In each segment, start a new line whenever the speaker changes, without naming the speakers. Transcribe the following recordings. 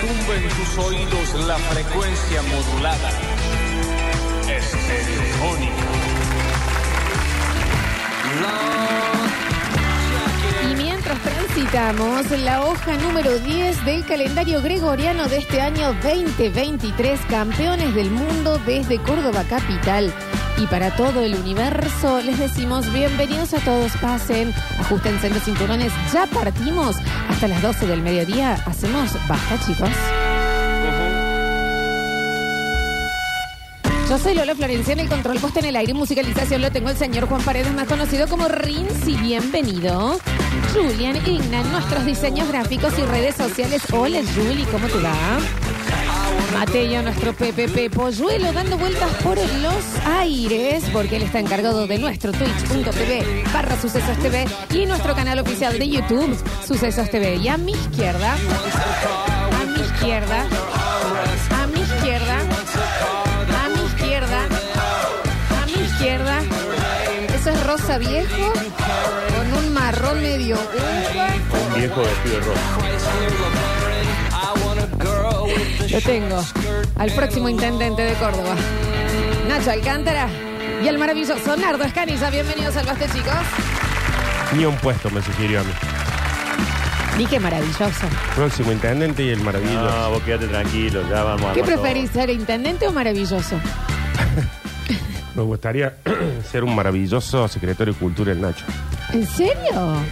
retumbe en tus oídos la frecuencia modulada. Estereofónica.
Y mientras transitamos la hoja número 10 del calendario gregoriano de este año 2023, campeones del mundo desde Córdoba Capital. Y para todo el universo les decimos bienvenidos a todos, pasen, ajustense los cinturones, ya partimos hasta las 12 del mediodía, hacemos baja chicos. Yo soy Lola Florencia en el control posta en el aire y musicalización lo tengo el señor Juan Paredes, más conocido como Rinzi. Bienvenido. Julian Igna, en nuestros diseños gráficos y redes sociales. Hola Juli, ¿cómo te va? Mateo, nuestro PPP Polluelo, dando vueltas por los aires, porque él está encargado de nuestro twitch.tv barra Sucesos TV y nuestro canal oficial de YouTube, Sucesos TV. Y a mi izquierda, a mi izquierda, a mi izquierda, a mi izquierda, a mi izquierda, eso es rosa viejo con un marrón medio uva.
Un viejo vestido de rojo.
Lo tengo. Al próximo intendente de Córdoba. Nacho Alcántara. Y el maravilloso Nardo Escanilla. Bienvenidos al Baste, chicos.
Ni un puesto me sugirió a mí.
Ni qué maravilloso.
Próximo intendente y el maravilloso.
No, vos quédate tranquilo, ya vamos a
¿Qué preferís, ser intendente o maravilloso?
Me gustaría ser un maravilloso secretario de Cultura el Nacho.
¿En serio?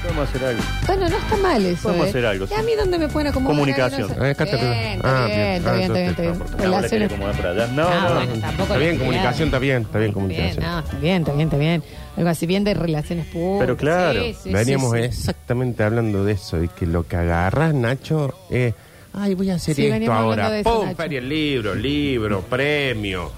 Podemos hacer algo.
Bueno, no está mal eso.
Podemos
¿eh?
hacer algo,
¿Y a mí dónde me pueden acomodar?
Comunicación.
Bien,
Eh, acá está-
bien, está
ah,
bien,
bien.
está
Ah,
bien, está bien, está
entonces
bien.
está
No, le
Relaciones.
querés acomodar para allá. No,
Ah,
no,
bueno,
no.
tampoco
Está bien, comunicación, está bien, está bien,
Bien,
comunicación.
no, está bien, está bien, está bien. Algo así bien de relaciones públicas.
Pero claro,
Sí, sí,
Veníamos
sí, sí.
exactamente hablando de eso, de que lo que agarras, Nacho, es, ay, voy a hacer
Sí,
esto
veníamos hablando
ahora.
de eso,
¡Pum!
Nacho.
Feria el libro, libro, premio,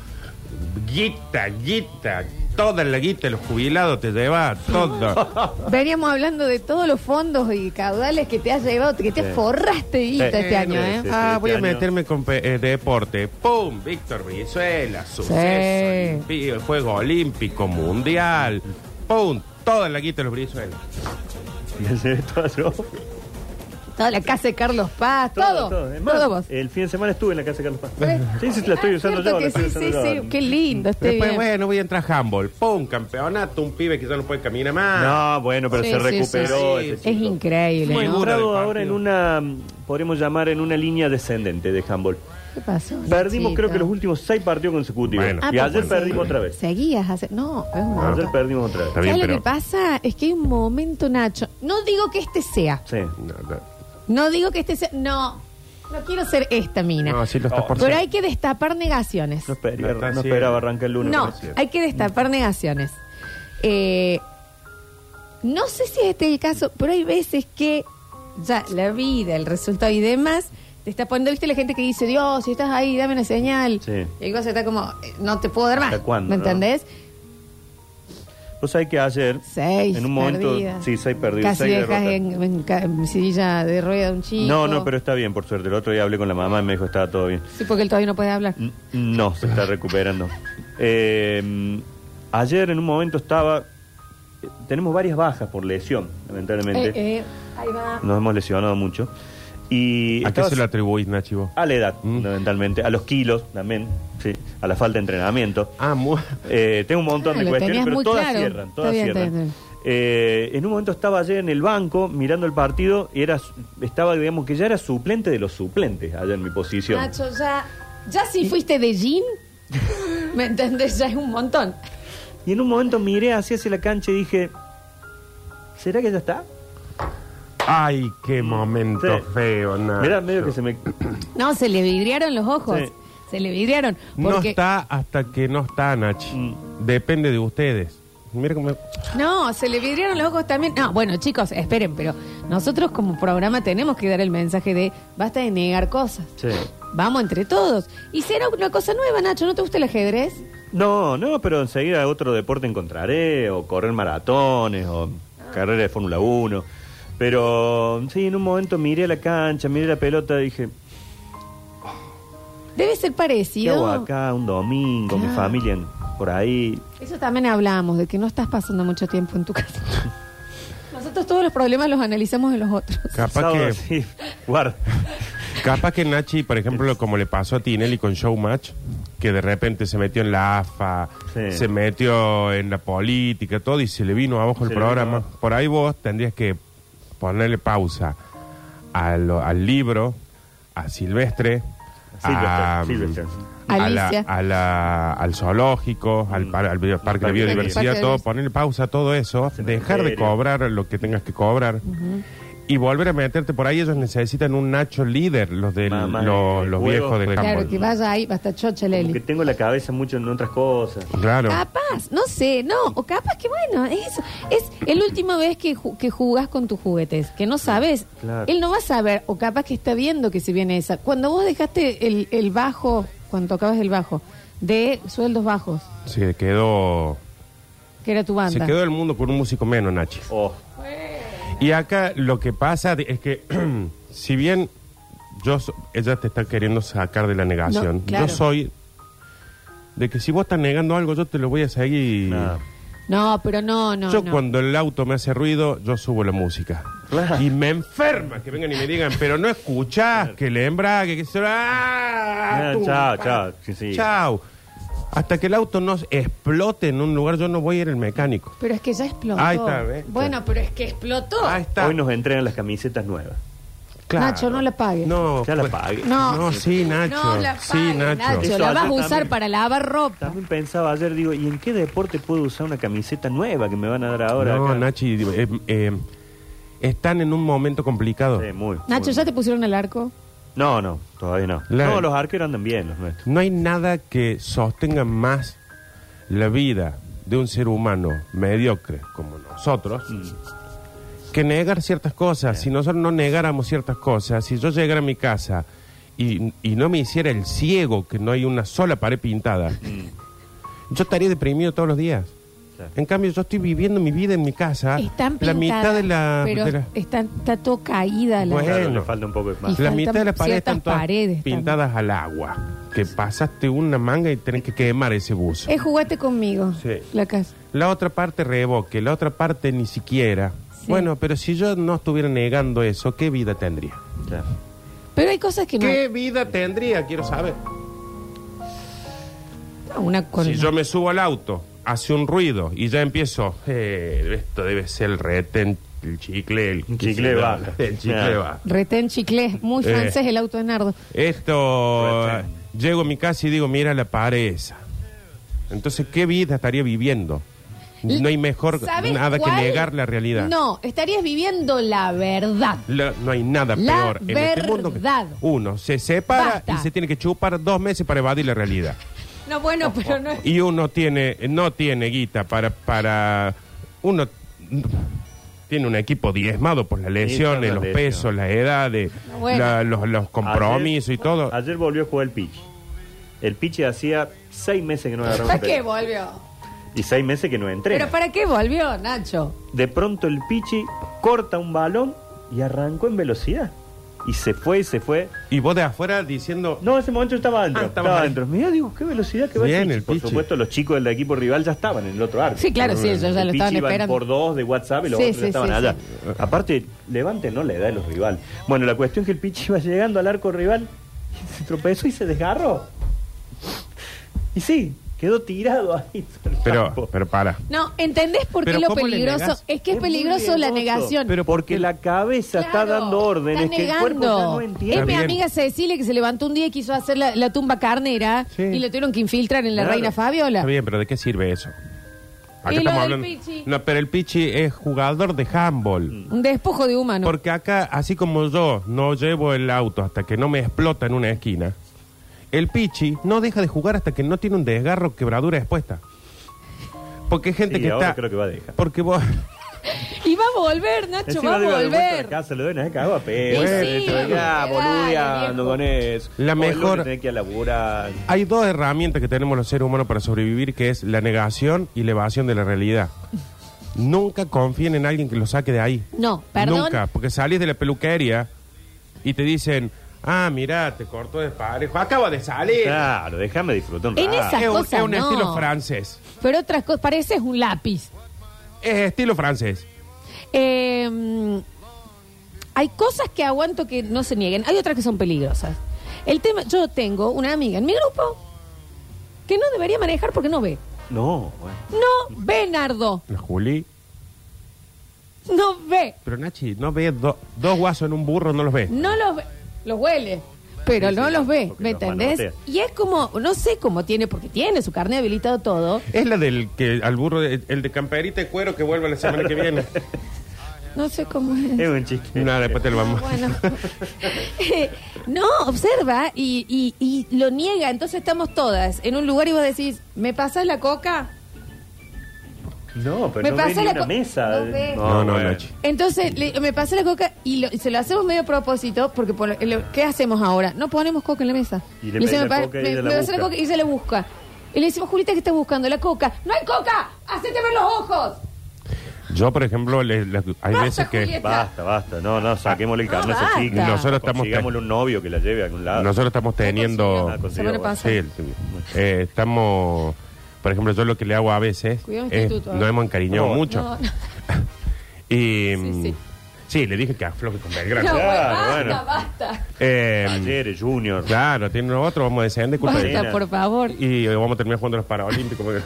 guita, guita, toda la guita de los jubilados te lleva, todo.
Veníamos hablando de todos los fondos y caudales que te has llevado, que te
Sí.
forraste guita
Sí.
este año, ¿eh?
sí.
ah,
este
voy a
año.
meterme con pe- eh, deporte. ¡Pum! Víctor Brizuela, suceso,
Sí.
olimpi- juego olímpico, mundial. ¡Pum! Toda la guita de los Brizuela.
Me llevé toda yo.
Toda la casa de Carlos Paz, todo. Todo,
Es más,
vos.
El fin de semana estuve en la casa de Carlos Paz.
¿Eh?
Sí, sí, la estoy
Ah,
usando yo. La estoy
sí,
usando
sí,
yo.
sí, qué lindo, esté
Después,
bien.
bueno, voy a entrar a handball. ¡Pum! Campeonato, un pibe que ya no puede caminar más.
No, bueno, pero
Sí,
se
sí,
recuperó
sí, sí.
ese
Es
chico.
increíble,
Muy
¿no?
duro.
entrado
del
ahora en
partido.
una, podríamos llamar, en una línea descendente de handball.
¿Qué pasó?
Perdimos
Nachito?
creo que los últimos seis partidos consecutivos.
Bueno.
Ah,
y ayer
sí.
perdimos otra vez.
Seguías hace... No, es un.
Ayer perdimos otra vez.
Está bien,
¿Sabes lo
pero-
que pasa? Es que hay un momento, Nacho. No digo que este sea.
Sí.
No, no.
No digo que este sea. No. No quiero ser esta mina.
No, sí lo estás
No,
por
Pero
ser.
hay que destapar negaciones.
No, esperaba,
No está
no
haciendo.
esperaba arrancar el lunes.
No,
pero
hay que destapar negaciones. Eh, no sé si este es el caso, pero hay veces que ya la vida, el resultado y demás, te está poniendo, viste la gente que dice, Dios, si estás ahí, dame una señal.
Sí.
Y el cosa está como, eh, no te puedo dar más.
¿Hasta cuándo,
¿Me
no?
entendés?
Vos sabés que ayer,
Seis.
en un momento, sí, seis perdidos,
Casi
seis
dejas en, en en silla de rueda un chico.
No, no, pero está bien, por suerte. El otro día hablé con la mamá y me dijo que estaba todo bien.
Sí, porque él todavía no puede hablar.
N- No, se está recuperando. Eh, ayer en un momento estaba... eh, Tenemos varias bajas por lesión, lamentablemente.
Eh, eh, ahí va.
Nos hemos lesionado mucho. Y
¿A qué se lo atribuís, Nachi, vos?
A la edad,
Mm.
fundamentalmente. A los kilos también, sí. A la falta de entrenamiento.
Ah, muy...
Eh, tengo un montón
Ah,
de cuestiones, pero todas
claro.
cierran, todas
bien,
cierran. Eh, en un momento estaba ayer en el banco mirando el partido y era, estaba, digamos, que ya era suplente de los suplentes allá en mi posición.
Nacho, ya, ya si fuiste de jean, ¿me entendés? Ya es un montón.
Y en un momento miré hacia hacia la cancha y dije, ¿será que ya está?
Ay, qué momento
Sí.
feo, Nacho.
Mirá, medio que se me...
No, se le vidriaron los ojos.
Sí.
Se le vidriaron.
No
Porque,
está hasta que no está, Nachi.
Mm.
Depende de ustedes. Mira cómo...
No, se le vidriaron los ojos también. No, bueno, chicos, esperen, pero nosotros como programa tenemos que dar el mensaje de basta de negar cosas.
Sí.
Vamos entre todos. Y será una cosa nueva, Nacho. ¿No te gusta el ajedrez?
No, no, pero enseguida otro deporte encontraré, o correr maratones, o carrera de Fórmula 1. Pero sí, en un momento miré la cancha, miré la pelota y dije,
Debe ser
¿qué
parecido.
hago acá un domingo, mi
Claro.
familia en- por ahí?
Eso también hablamos, de que no estás pasando mucho tiempo en tu casa. Nosotros todos los problemas los analizamos en los otros.
Capaz
Sábado,
que...
sí, guarda.
Capaz que Nachi, por ejemplo, como le pasó a Tinelli con Showmatch, que de repente se metió en la AFA,
Sí.
se metió en la política, todo, y se le vino abajo el programa.
abajo.
Por ahí vos tendrías que ponerle pausa a lo- al libro, a Silvestre, a,
Silvestre, Silvestre.
a la-
Alicia.
a la- al zoológico, al, par- al bio- parque de
Parque de
biodiversidad,
Biodiversidad.
todo, ponerle pausa a todo eso, dejar de
Cementerio.
cobrar lo que tengas que cobrar. Y volver a meterte por ahí, ellos necesitan un Nacho líder, los de
más
los, los
juego.
viejos de
Claro,
que vaya ahí, va a estar chocha Leli.
tengo la cabeza mucho en otras cosas.
Claro.
Capaz, no sé, no, o capaz que bueno, eso. Es el última vez que, ju- que jugás con tus juguetes, que no sabes.
Claro.
Él no va a saber, o capaz que está viendo que se viene esa. Cuando vos dejaste el, el bajo, cuando tocabas el bajo, de sueldos bajos,
Se quedó,
que era tu
se
banda.
quedó el mundo con un músico menos, Nachi.
Oh,
Y acá lo que pasa es que, si bien yo so- ella te está queriendo sacar de la negación,
No, claro.
yo soy de que si vos estás negando algo, yo te lo voy a seguir.
No, pero no, no.
yo
no.
cuando el auto me hace ruido, yo subo la música.
Claro.
Y me enferma que vengan y me digan, pero no escuchás, que le embrague, que se... ¡Ah!
Ah,
tum,
chao,
pa!
chao, sí, sí.
Chao. Hasta que el auto no explote en un lugar, yo no voy a ir al mecánico.
Pero es que ya explotó.
Ahí está, ¿ves?
Bueno, pero es que explotó.
Ahí está.
Hoy nos entregan las camisetas nuevas.
Claro.
Nacho, no la pagues.
No,
Ya la
pues-
pagué.
No.
No, sí, Nacho.
No la
sí,
pagues,
Nacho.
Nacho.
Eso
La vas a usar
también.
para lavar ropa.
También pensaba ayer, digo, ¿y en qué deporte puedo usar una camiseta nueva que me van a dar ahora?
No,
acá?
Nachi, eh, eh, están en un momento complicado.
Sí, muy,
Nacho,
muy-
¿ya te pusieron el arco?
No, no, todavía no.
La-
No, los arqueros andan bien, los nuestros.
No hay nada que sostenga más la vida de un ser humano mediocre como nosotros que negar ciertas cosas. Si nosotros no negáramos ciertas cosas, si yo llegara a mi casa y, y no me hiciera el ciego, que no hay una sola pared pintada, yo estaría deprimido todos los días. En cambio, yo estoy viviendo mi vida en mi casa.
Están
la
pintadas,
mitad de la.
Pero
de la-
está, está todo caída la...
Bueno.
Claro, le falta un poco de más.
Y
la
faltan
mitad de la pared
ciertas
están todas
paredes
pintadas al agua. Que pasaste una manga y tenés que quemar ese buzo.
Es jugate conmigo,
Sí.
la casa.
La otra parte revoque, la otra parte ni siquiera.
Sí.
Bueno, pero si yo no estuviera negando eso, ¿qué vida tendría?
Claro.
Pero hay cosas que no...
¿Qué vida tendría? Quiero saber.
Una con...
Si yo me subo al auto, hace un ruido y ya empiezo, eh, esto debe ser el retén, el chicle, el
chicle.
El chicle
Claro.
Retén chicle, muy
Eh.
francés el auto de Nardo.
Esto,
Retén.
llego a mi casa y digo, mira la pared esa. Entonces, ¿qué vida estaría viviendo? No hay mejor
¿Sabes
nada
cuál?
que negar la realidad.
No, estarías viviendo la verdad.
La- no hay nada
La
peor en este mundo que
verdad.
uno se separa
Basta.
y se tiene que chupar dos meses para evadir la realidad.
No, bueno, pero no es...
Y uno tiene, no tiene guita para, para, uno tiene un equipo diezmado por las lesiones,
las
los pesos, las edades,
Bueno.
la- los, los compromisos y todo.
Ayer volvió a jugar el Pichi. El Pichi hacía seis meses que no agarraba
¿Para qué volvió?
Y seis meses que no entrena.
¿Pero para qué volvió, Nacho?
De pronto el Pichi corta un balón y arrancó en velocidad. Y se fue y se fue.
Y vos de afuera diciendo,
No, en ese momento estaba adentro.
Ah,
estaba
ahí.
adentro. Mira, digo, qué velocidad que va
Bien,
el Por supuesto, los chicos del equipo rival ya estaban en el otro arco.
Sí, claro, sí, ellos ya lo estaban
iban
esperando.
por dos de WhatsApp y los
Sí,
otros
sí,
ya estaban
sí,
allá.
sí.
Aparte, Levante no le da a los rivales. Bueno, la cuestión es que el Pichi iba llegando al arco rival, se tropezó y se desgarró. Y sí, quedó tirado ahí. sobre el
pero,
campo.
pero para.
No, ¿entendés por qué
Pero
lo
¿cómo le
peligroso?
negás?
Es que es,
Es muy
peligroso la negación.
Pero
Porque la cabeza está
Claro,
dando órdenes
está
que el cuerpo ya
negando.
no
Es
entiende.
Está
mi
bien.
amiga Cecilia que se levantó un día y quiso hacer la, la tumba carnera
Sí.
y le tuvieron que infiltrar en la
Claro.
reina Fabiola.
Está bien, pero ¿de qué sirve eso? Acá
Y lo
estamos
del
hablando.
Pichi.
No, pero el Pichi es jugador de handball.
Un despojo de humano.
Porque acá, así como yo no llevo el auto hasta que no me explota en una esquina, el Pichi no deja de jugar hasta que no tiene un desgarro quebradura expuesta. Porque hay gente
Sí,
que
ahora
está.
creo que va a dejar.
Porque vos.
Y va a volver, Nacho,
Encima
va a
de vuelta a la
volver.
casa, doy una cago a pedo.
sí,
ya,
dale,
boludeando
viejo.
con eso.
La
Hoy lunes
mejor-
tenés que ir a laburar.
Hay dos herramientas que tenemos los seres humanos para sobrevivir, que es la negación y la evasión de la realidad. Nunca confíen en alguien que lo saque de ahí.
No, perdón.
Nunca, porque salís de la peluquería y te dicen, ah, mira, te cortó de parejo, acaba de salir.
Claro, déjame disfrutar un
En
rato.
esa-
es un,
cosas
es un
no.
estilo francés.
Pero otras cosas, pareces un lápiz.
Es estilo francés.
Eh, hay cosas que aguanto que no se nieguen, hay otras que son peligrosas. El tema, yo tengo una amiga en mi grupo que no debería manejar porque no ve.
No, bueno.
No ve, Nardo.
La Juli.
No ve.
Pero Nachi, no ve do- dos guasos en un burro, no los ve.
No los ve. Los huele. Pero
Sí,
no
sí,
los ve,
porque
¿me
los
entendés?
manotea.
Y es como, no sé cómo tiene, porque tiene su carne habilitado todo.
Es la del que al burro, de- el de camperita y cuero que vuelve la semana que viene.
No sé cómo es.
Es un chiste.
Nada, después te lo vamos.
Bueno. no, observa y, y- y lo niega. Entonces estamos todas en un lugar y vos decís, ¿me pasas la coca?
No, pero
Me
no ve ni
la
una
co-
mesa.
no ve.
No, no,
bueno.
Nachi.
Entonces le- me pasa la coca y lo- se lo hacemos medio a propósito porque por lo- ¿qué hacemos ahora? No ponemos coca en la mesa.
Y le pedís la
"Pa-
coca y
me-
ella
me
la
pasa la
busca".
coca y se la busca. Y le decimos, Julita, ¿qué estás buscando? La coca. ¡No hay coca! ¡Hacete ver los ojos!
Yo, por ejemplo, le- le- hay
Basta,
veces que
Julieta.
Basta, basta. No, no, saquémosle el
No,
carnet a esa
basta.
chica.
Nosotros estamos-
Consigámosle un novio que la lleve a algún lado.
nosotros estamos teniendo...
Ah,
Semana pasada.
Sí, el- eh, estamos... Por ejemplo, yo lo que le hago a veces
Cuidado,
es,
instituto, ¿eh?
nos hemos encariñado
No,
mucho.
No, no.
Y,
Sí, sí.
sí, le dije que afloje con Belgrano.
No, güey,
Claro,
basta,
bueno.
basta.
Eh,
Ayer, Junior.
claro, tiene otro, vamos a descender culpa de
Basta, por favor.
Y eh, vamos a terminar jugando los Paralímpicos.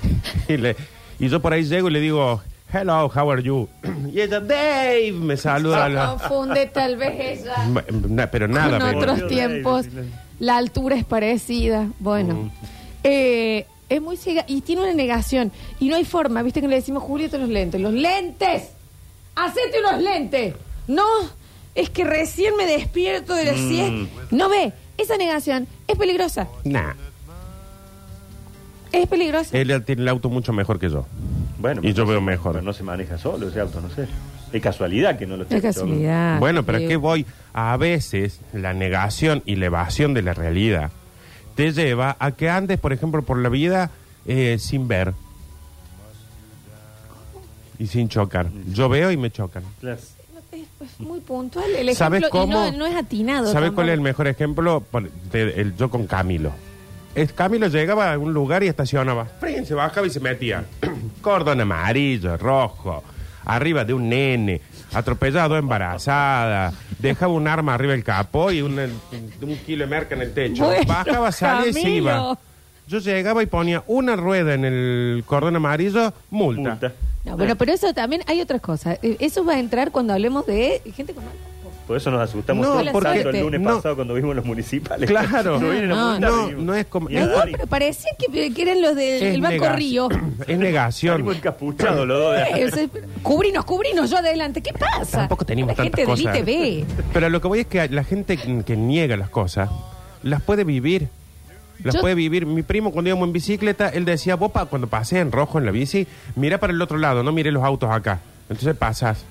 y, le- y yo por ahí llego y le digo, hello, how are you? y ella, Dave, me saluda. la-
confunde tal vez ella.
Na- pero nada,
Con
me-
otros
Volvió
tiempos. La altura es parecida. Bueno.
Mm.
Eh, es muy ciega y tiene una negación. Y no hay forma, viste que le decimos, Julieta, los lentes. ¡Los lentes! ¡Hacete unos lentes! No, es que recién me despierto de la
Mm.
siesta. No ve, esa negación es peligrosa.
Nah,
Es peligrosa.
él tiene el auto mucho mejor que yo.
Bueno,
Y yo veo
no-
mejor.
no se maneja solo ese auto, no sé. Es casualidad que no lo esté
es casualidad.
bueno, pero ¿a
Digo.
qué voy? A veces la negación y la evasión de la realidad te lleva a que andes, por ejemplo, por la vida eh, sin ver. Y sin chocar. Yo veo y me chocan.
Es pues, muy puntual el
¿Sabes
ejemplo y
cómo?
no, no es atinado.
¿Sabes cuál es el mejor ejemplo? Por- de- el- yo con Camilo. El Camilo llegaba a un lugar y estacionaba. Frin, Se bajaba y se metía. Cordón amarillo, rojo, arriba de un nene, atropellado, embarazada, dejaba un arma arriba del capó y un, un kilo de merca en el techo.
Bueno,
Bajaba, salía y se
Camilo.
iba. Yo llegaba y ponía una rueda en el cordón amarillo, multa.
Multa.
No, bueno, pero eso también hay otras cosas. Eh, Eso va a entrar cuando hablemos de gente con mal
Por eso nos asustamos
No,
tanto
porque-
el lunes
no.
pasado cuando vimos los municipales.
Claro.
No,
No,
no, no es como-
pero parecía que, que eran los del el Banco Río.
Es negación.
salimos encapuchados los dos de
cubrinos, cubrinos, yo adelante. ¿Qué pasa?
Tampoco teníamos
La gente
tantas
del
cosas.
ITV.
Pero lo que voy es que la gente que niega las cosas, las puede vivir. Las
Yo-
puede vivir. Mi primo, cuando íbamos en bicicleta, él decía, vos pa- cuando pases en rojo en la bici, mira para el otro lado, no mire los autos acá. Entonces pasas.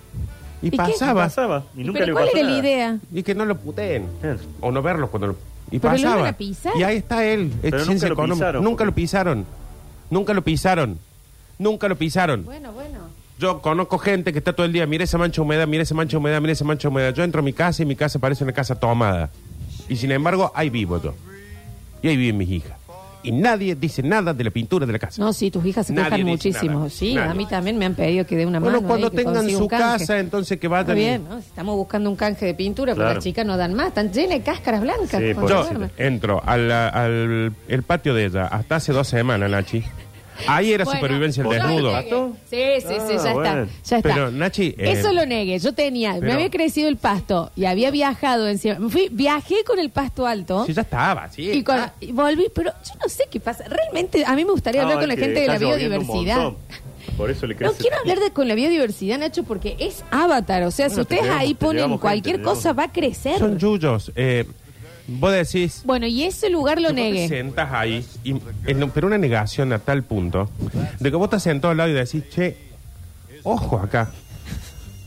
Y, pasaba.
pasaba. Y nunca
¿Pero
le
cuál
pasó
era la
nada.
idea?
Y que no lo puteen.
Eh.
O no verlos cuando lo... Y
Pero lo
pasaba.
iban a pisar.
Y ahí está él.
Pero nunca
ciencia
lo
económica.
pisaron,
Nunca
porque-
lo pisaron. Nunca lo pisaron. Nunca lo pisaron.
Bueno, bueno.
Yo conozco gente que está todo el día, mira esa mancha humedad, mira esa mancha humedad, mira esa mancha humedad. Yo entro a mi casa y mi casa parece una casa tomada. Y sin embargo, ahí vivo yo. Y ahí viven mis hijas. Y nadie dice nada de la pintura de la casa.
No, sí, tus hijas se
Nadie
quejan
dice
muchísimo.
nada.
Sí,
Nadie.
a mí también me han pedido que dé una mano.
bueno, cuando
ahí, que
tengan
consiga
su
canje.
casa, entonces que vayan.
Está bien, ¿no? Si estamos buscando un canje de pintura, porque
Claro.
las chicas no dan más. Están llenas de cáscaras blancas.
Sí,
cuando
por
Yo
duermen.
entro al, al el patio de ella hasta hace dos semanas, Nachi. Ahí era
Bueno,
supervivencia el
¿vos
yo
desnudo.
lo negué. Sí, sí, sí,
Ah,
ya
bueno.
está. Ya está.
Pero, Nachi, eh,
Eso lo negué. Yo tenía, me
pero-
había crecido el pasto y había viajado encima. Me Fui, viajé con el pasto alto.
Sí, ya estaba, sí.
Y, con- y volví, pero yo no sé qué pasa. Realmente, a mí me gustaría hablar con la gente de la biodiversidad.
Por eso le
No
crece
quiero hablar de con la biodiversidad, Nacho, porque es avatar. O sea, si
Bueno, te
ustedes ahí
te
ponen
llevamos
cualquier
te
cosa, va a crecer.
Son yuyos. Eh, vos decís.
Bueno, y ese lugar lo
que vos te
negué.
sentas ahí, y, en- pero una negación a tal punto de que vos estás sentado al lado y decís, che, ojo acá.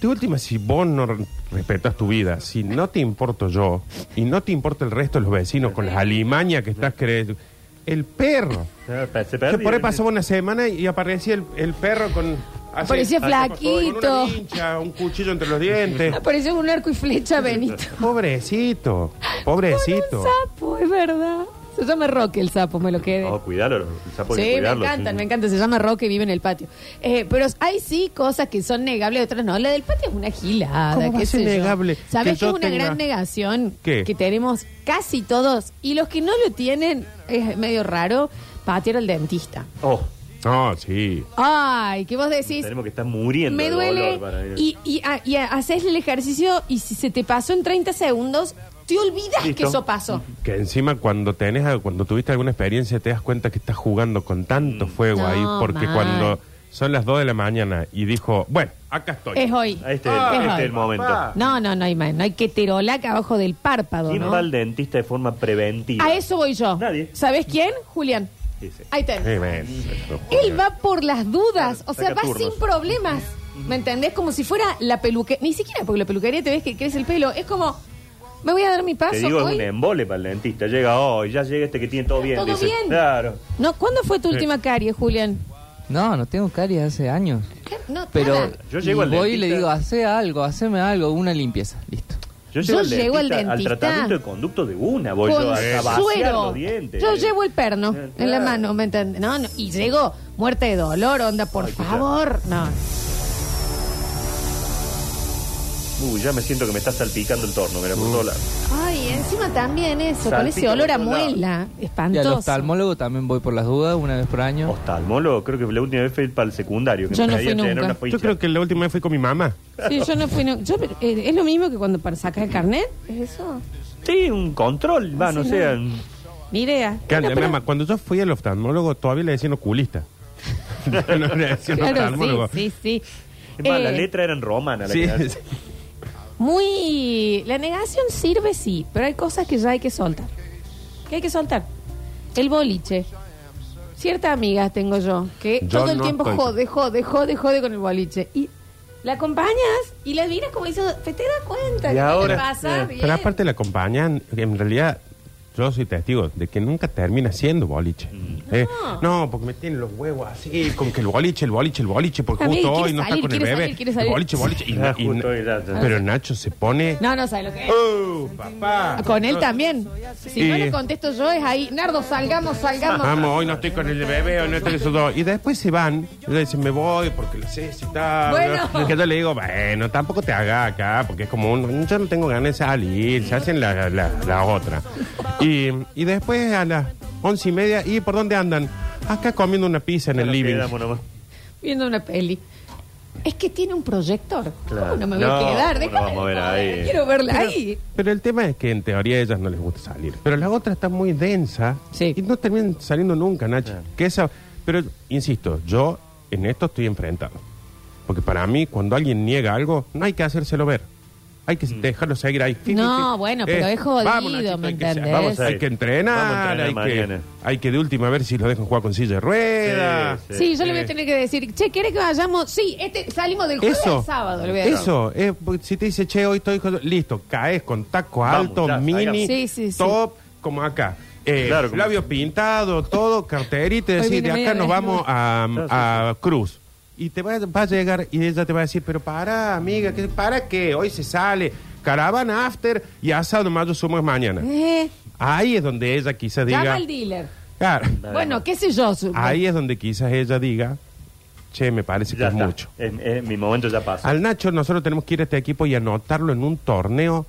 De última, si vos no re- respetas tu vida, si no te importo yo y no te importa el resto de los vecinos con las alimañas que estás creyendo, el perro.
Se
por ahí pasaba una semana y aparecía el, el perro con.
Parecía
así,
flaquito.
Con una vincha, un cuchillo entre los dientes.
Apareció un arco y flecha, Benito.
Pobrecito, pobrecito.
Un sapo, es verdad. Se llama Roque el sapo, me lo quedé.
No, cuidarlo, el sapo hay que
Sí, me
cuidarlo,
encantan,
sí.
me encanta. Se llama Roque y vive en el patio. Eh, pero hay sí cosas que son negables, otras no. La del patio es una gilada.
¿Cómo va
qué
a ser
sé yo.
negable
¿Sabes
que
que,
yo
es una
tenga-
gran negación
¿Qué?
que tenemos casi todos? Y los que no lo tienen, es medio raro, patear al dentista.
Oh,
No, sí.
Ay, que vos decís,
tenemos que estar muriendo
me
de
duele
dolor para ir.
y, y, ah, y haces el ejercicio y si se te pasó en 30 segundos, te olvidas
Listo.
que eso pasó.
Que encima cuando tenés, cuando tuviste alguna experiencia te das cuenta que estás jugando con tanto fuego
No,
ahí, porque
mal.
cuando son las 2 de la mañana y dijo, bueno, acá estoy.
Es hoy.
Ah, Este,
Ah,
este es
hoy.
el momento.
papá.
No, no, no hay más. No hay que terolaca abajo del párpado,
¿Quién
¿no?
va al dentista de forma preventiva?
A eso voy yo.
Nadie.
¿Sabes quién? Julián. Ahí tenés. Él va por las dudas, o sea, va
turnos.
sin problemas. ¿Me entendés? Como si fuera la peluquería. Ni siquiera porque la peluquería te ves que crece el pelo. Es como, me voy a dar mi paso
Te digo,
hoy.
es un embole para el dentista. Llega hoy, ya llega este que tiene todo bien.
Todo
dice.
bien.
Claro.
No, ¿cuándo fue tu última carie, Julián?
No, no tengo caries hace años.
No,
Pero
nada.
Yo llego
y
al
voy y le digo, hace algo, haceme algo, una limpieza. Listo.
Yo
Yo
llego, al,
llego al
dentista, al
dentista.
tratamiento de conducto de una. Voy
con
yo vaciar
suero.
los dientes.
Yo llevo el perno
Eh,
en la
claro.
mano, ¿me entendés? No, no, y llego muerta de dolor, onda, por
Ay,
favor. No.
Uy, ya me siento que me está salpicando el torno, mira, por todos lados.
Ay, encima también eso, con
Salpica
ese olor a
por todos
muela,
Y
espantoso.
al oftalmólogo también voy por las dudas, una vez por año.
Oftalmólogo, creo que la última vez fue para el secundario. Que
Yo
me
no fui
tener
nunca.
una
Yo creo que la última vez fui con mi mamá.
Sí, yo no fui. no- yo, eh, es lo mismo que cuando para sacar el carnet. ¿Es eso?
Sí, un control, va, no
Sí,
sé.
no.
un-
Ni idea.
Que,
Bueno, pero-
mamá, cuando yo fui al oftalmólogo todavía le decían oculista. no le decían
Claro,
oftalmólogo.
sí, sí, sí.
Es más, la
Eh,
letra eran romanas. la
Sí,
que era-
sí.
Muy. La negación sirve, sí, pero hay cosas que ya hay que soltar. ¿Qué hay que soltar? El boliche. Cierta amiga tengo yo que
Yo
todo el
no
tiempo
estoy-
jode, jode, jode, jode con el boliche. Y la acompañas y la miras como diciendo, ¿te, te das cuenta?
Y
que
ahora,
te pasa?
eh,
Bien.
Pero aparte la acompañan, en realidad yo soy testigo de que nunca termina siendo boliche. Eh, no, porque me tienen los huevos así, con que el boliche, el boliche, el boliche, porque justo
quiere
hoy no está
salir,
con el
quiere
bebé.
salir, quiere
El
salir.
boliche, boliche. Y,
Ah,
y-
justo hoy ya- ya.
pero Nacho se pone...
No, no sabes lo que es.
¡Oh, papá!
Con él también. Si no
Y-
le contesto yo, es ahí. Nardo, salgamos, salgamos.
Vamos, hoy no estoy con el bebé, hoy no estoy con esos dos. Y después se van, y le dicen, me voy porque lo sé, si está.
Bueno.
Que yo le digo, bueno, tampoco te haga acá, porque es como, un, yo no tengo ganas de salir, se hacen la, la, la otra. Y, y después a las once y media, ¿y por dónde andan? Acá comiendo una pizza en el living.
quedamos nomás.
Viendo una peli. Es que tiene un proyector.
Claro.
¿Cómo no me voy
No,
a quedar?
¿cómo
Déjame
no vamos a ver
joder,
ahí?
Quiero verla ahí.
Pero el tema es que en teoría a ellas no les gusta salir. Pero la otra está muy densa
Sí.
y no terminan saliendo nunca, Nacho. Que esa, pero insisto, yo en esto estoy enfrentado. Porque para mí, cuando alguien niega algo, no hay que hacérselo ver. Hay que
Mm.
dejarlo seguir ahí.
No, bueno, pero es jodido,
Nachito,
¿me
hay que
entendés?
Vamos, hay que entrenar,
Vamos a entrenar
hay,
mañana.
que, hay que de última ver si lo dejan jugar con silla de ruedas.
Sí,
Sí, yo le voy
Eh.
a tener que decir, che, ¿querés que vayamos? Sí, este, salimos del jueves
Eso,
al sábado. Le voy a decir.
eso, eh, porque si te dice, che, hoy estoy con... Listo, caes con taco
Vamos,
alto,
ya,
mini,
salgamos.
Sí, sí, sí.
top, como acá. Eh,
Claro, como-
labio pintado, todo, carterita, y
Hoy
decir, de
viene
acá nos vamos a, a Cruz. Y te va, va a llegar y ella te va a decir, pero para, amiga, ¿qué, ¿para qué? Hoy se sale, caravana after y asado mayo somos mañana.
Eh,
Ahí es donde ella quizás
llama
diga...
al dealer.
Claro,
Bueno, qué sé yo. su-
ahí es donde quizás ella diga, che, me parece que es mucho.
Mi momento ya pasó.
Al Nacho nosotros tenemos que ir a este equipo y anotarlo en un torneo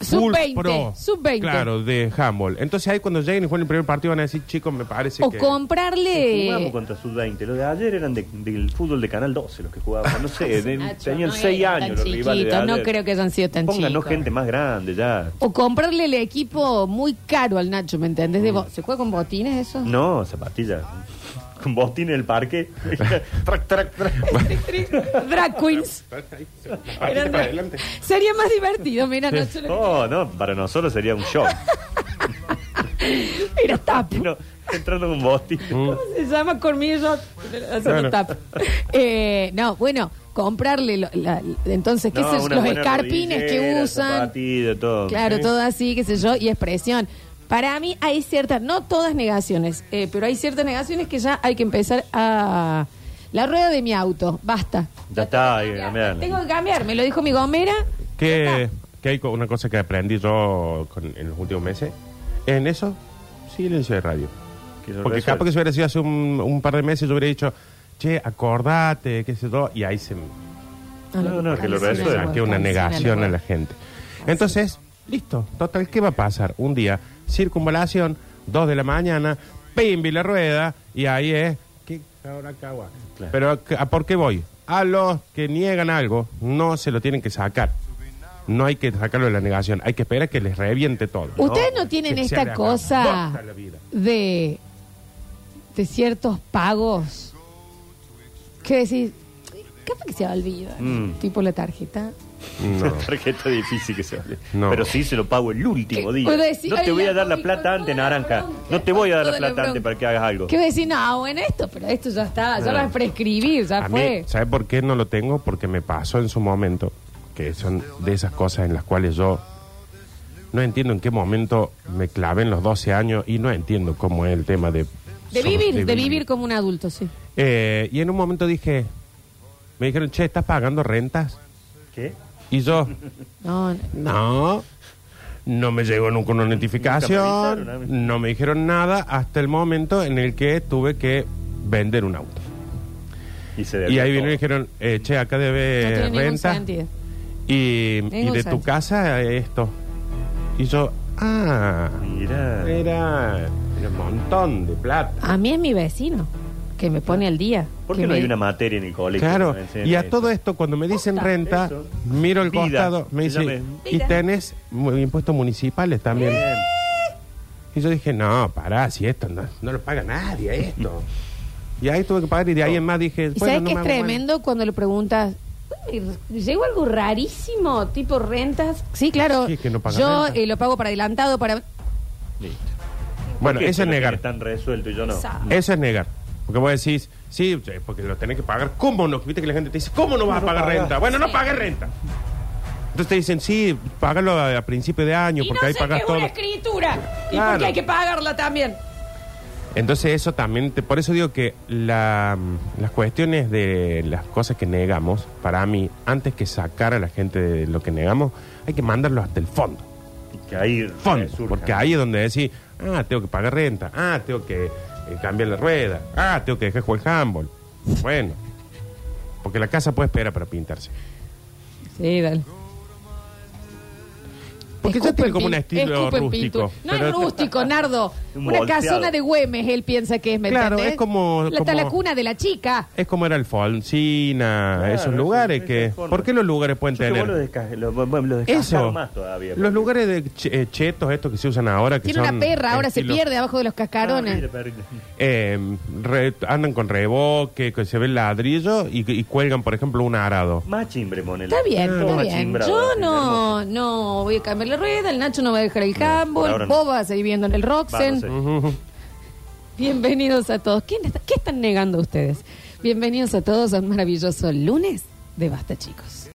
Sub-20,
pro.
sub-20.
Claro, de handball. Entonces ahí cuando lleguen y jueguen el primer partido van a decir, chicos, me parece
O
que...
comprarle...
Jugamos contra Sub-20. Los de ayer eran de- del fútbol de Canal 12 los que jugaban. No sé, de-
Nacho,
tenían
no
6
eran
años los rivales de
chiquitos, no
ayer.
creo que hayan sido tan
Pónganos
chicos.
gente más grande ya.
O comprarle el equipo muy caro al Nacho, ¿me entendés? De bo- ¿Se juega con botines eso?
No, zapatillas. Con botín en el parque. trac, trac, trac.
Drag queens. Eran drag-. Sería más divertido, mira,
Oh, no, para nosotros sería un show.
Mira, tap.
Y no, entrando con botín.
¿Cómo se llama Cormillo? Haciendo
Claro.
tap. Eh, no, bueno, comprarle lo- la- entonces, ¿qué
No,
sé yo?
una
los
buena
escarpines que
rodillera,
usan.
todo.
Claro,
Sí.
todo así, qué sé yo, y expresión. Para mí hay ciertas, no todas negaciones, eh, pero hay ciertas negaciones que ya hay que empezar a... La rueda de mi auto, basta.
Ya está, hay que cambiarla.
Tengo que cambiar, me lo dijo mi gomera.
Que, que hay co- una cosa que aprendí yo con- en los últimos meses. En eso, Silencio de radio.
Que
Porque
resuelve.
capaz que si hubiera sido hace un, un par de meses, yo hubiera dicho, che, acordate, qué sé yo, y ahí se
No, no, que lo
Cancela,
resuelva.
saqué una
cancela,
negación a la gente. Entonces, listo, total, ¿qué va a pasar? Un día, circunvalación, dos de la mañana, pimbi la rueda, y ahí es, ¿qué ahora cagua?
Claro.
Pero, ¿a por qué voy? A los que niegan algo, no se lo tienen que sacar. No hay que sacarlo de la negación, hay que esperar que les reviente todo.
Ustedes no tienen
Que
esta cosa de, de ciertos pagos que decís, capaz que se olvida,
Mm.
tipo la tarjeta.
No.
Tarjeta difícil que se hable.
No.
Pero sí se lo pago el último
¿Qué?
día.
Decir,
no te voy a dar la plata antes, naranja.
bronca,
No te voy a dar la plata antes para que hagas algo.
¿Qué voy a decir? No, bueno, esto, pero esto ya está, ya a prescribir, ya
A
fue.
mí, ¿sabe por qué no lo tengo? Porque me pasó en su momento, que son de esas cosas en las cuales yo no entiendo en qué momento me clavé en los 12 años y no entiendo cómo es el tema de...
de vivir, de vivir como un adulto, sí.
Eh, y en un momento dije, me dijeron, che, ¿estás pagando rentas?
¿Qué?
Y yo,
No, no.
no, me llegó nunca una notificación,
mí.
no me dijeron nada hasta el momento en el que tuve que vender un auto.
Y, se
Y
debía
ahí vinieron y dijeron, eh, che, acá
No
debe
tiene ningún
renta.
sentido.
Y, y
Ningún
de tu
sentido.
casa esto. Y yo, ah,
Mira.
era, era un montón de plata.
A mí es mi vecino, que me pone al día.
¿Por
que
qué no
me-
hay una materia en el colegio?
Claro,
que me enseñe
y a
esto?
todo esto, cuando me dicen
Posta.
renta,
Eso.
miro el
Vida,
costado, me
se
dice,
llama.
y
Vida.
tenés mu- impuestos municipales también.
Bien.
Y yo dije, no, pará, si esto no, no lo paga nadie, esto. Y ahí tuve que pagar y de ahí en más dije,
¿Y
bueno,
sabes
no
qué
me
es
hago
tremendo cuando le preguntas? "Uy, ¿Llegó algo rarísimo? ¿Tipo rentas? Sí, claro.
Sí, que no paga
yo
renta.
eh, lo pago para adelantado, para...
Listo.
Bueno,
¿Por qué
eso es negar.
tienes tan resuelto y yo no.
Exacto.
Eso es negar. Porque vos decís, sí, porque lo tenés que pagar. ¿Cómo no? Viste que la gente te dice, ¿cómo no vas a pagar renta? Bueno, no pagues renta. Entonces te dicen, sí, págalo a, a principio de año,
Y
porque
no
ahí
sé
pagas
es
todo.
una escritura. Y
Claro.
porque hay que pagarla también.
Entonces eso también, te- por eso digo que la, las cuestiones de las cosas que negamos, para mí, antes que sacar a la gente de lo que negamos, hay que mandarlo hasta el fondo.
Que ahí
Fondo. Porque ahí es donde decís, ah, tengo que pagar renta, ah, tengo que eh, cambiar la rueda, ah, tengo que dejar jugar el handball. Bueno, porque la casa puede esperar para pintarse.
Sí, dale.
Porque ya tiene como un estilo
escupen
rústico.
pintura. No
Pero-
es rústico, Nardo.
Un
Una
volteado.
casona de Güemes, él piensa que es, ¿me
Claro,
entendés?
es como-
La,
como-
la cuna de la chica.
Es como era Alfonsina,
Claro,
esos
eso-
lugares que...
forma.
¿Por qué los lugares pueden
Yo que vos
tener?
lo, desca- lo- bueno, lo descasaron
Eso.
más todavía.
Los lugares de ch- eh, chetos, estos que se usan ahora, que
Tiene una perra, ahora se
estilo-
pierde abajo de los
Ah,
cascarones.
perrito.
eh, re- andan con reboque, que se ve el ladrillo y, y cuelgan, por ejemplo, un arado.
Más chimbre, monela.
Está bien,
Todo
está
más
bien.
chimbrado,
Yo
así,
no,
hermoso.
no voy a cambiar la rueda, el Nacho no va a dejar el
por
handball,
ahora no.
vos vas a seguir viendo en el Roxen. Bienvenidos a todos. ¿Quién está- ¿Qué están negando ustedes? Bienvenidos a todos a un maravilloso lunes de Basta, chicos.